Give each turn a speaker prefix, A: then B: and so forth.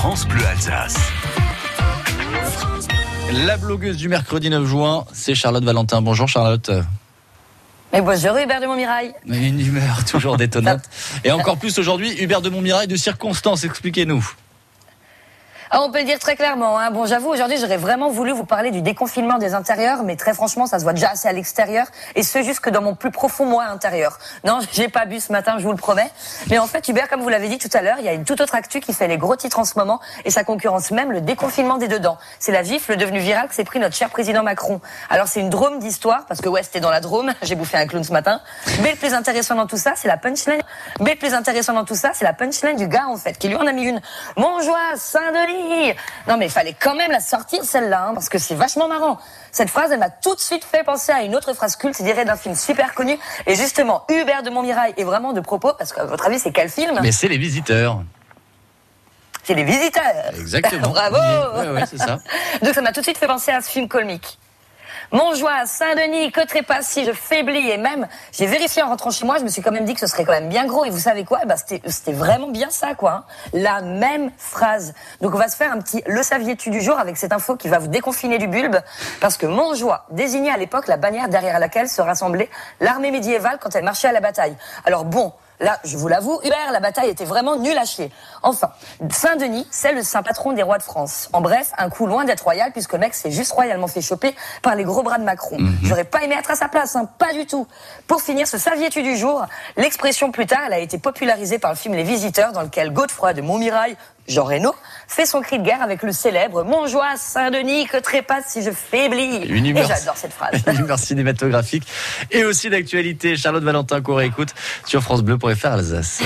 A: France Bleu Alsace.
B: La blogueuse du mercredi 9 juin, c'est Charlotte Valentin. Bonjour Charlotte.
C: Mais bonjour Hubert de Montmirail.
B: Une humeur toujours détonnante. Et encore plus aujourd'hui, Hubert de Montmirail de circonstances, expliquez-nous.
C: Ah, on peut le dire très clairement. Hein. Bon, j'avoue, aujourd'hui, j'aurais vraiment voulu vous parler du déconfinement des intérieurs, mais très franchement, ça se voit déjà assez à l'extérieur, et ce jusque dans mon plus profond moi intérieur. Non, j'ai pas bu ce matin, je vous le promets. Mais en fait, Hubert, comme vous l'avez dit tout à l'heure, il y a une toute autre actu qui fait les gros titres en ce moment, et ça concurrence même le déconfinement des dedans. C'est la gifle devenue virale que s'est pris notre cher président Macron. Alors c'est une drôme d'histoire, parce que ouais, c'était dans la drôme, j'ai bouffé un clown ce matin. Mais le plus intéressant dans tout ça, c'est la punchline. Mais le plus intéressant dans tout ça, c'est la punchline du gars, en fait, qui lui en a mis une. Montjoie, Saint-Denis. Non, mais il fallait quand même la sortir, celle-là, hein, parce que c'est vachement marrant. Cette phrase, elle m'a tout de suite fait penser à une autre phrase culte, dirait d'un film super connu. Et justement, Hubert de Montmirail est vraiment de propos, parce qu'à votre avis, c'est quel film?
B: Mais c'est les visiteurs.
C: C'est les visiteurs.
B: Exactement.
C: Bravo.
B: Oui, oui, c'est ça.
C: Donc ça m'a tout de suite fait penser à ce film comique. Montjoie, Saint-Denis, si je faiblis et même j'ai vérifié en rentrant chez moi, je me suis quand même dit que ce serait quand même bien gros et vous savez quoi? Bah, c'était c'était vraiment bien ça quoi, hein. la même phrase. Donc on va se faire un petit le saviez-tu du jour avec cette info qui va vous déconfiner du bulbe parce que Montjoie désignait à l'époque la bannière derrière laquelle se rassemblait l'armée médiévale quand elle marchait à la bataille. Alors bon, Là, je vous l'avoue, Hubert, la bataille était vraiment nulle à chier. Enfin, Saint-Denis, c'est le saint patron des rois de France. En bref, un coup loin d'être royal, puisque le mec s'est juste royalement fait choper par les gros bras de Macron. J'aurais pas aimé être à sa place, hein, pas du tout. Pour finir, ce saviez-tu du jour? L'expression plus tard, elle a été popularisée par le film Les Visiteurs, dans lequel Godefroy de Montmirail, Jean Reno, fait son cri de guerre avec le célèbre Montjoie, Saint-Denis, que trépasse si je faiblis.
B: Une
C: Et
B: humeur-
C: j'adore cette phrase.
B: Une humeur cinématographique et aussi d'actualité. Charlotte Valentin qu'on réécoute sur FranceBleu.fr Alsace.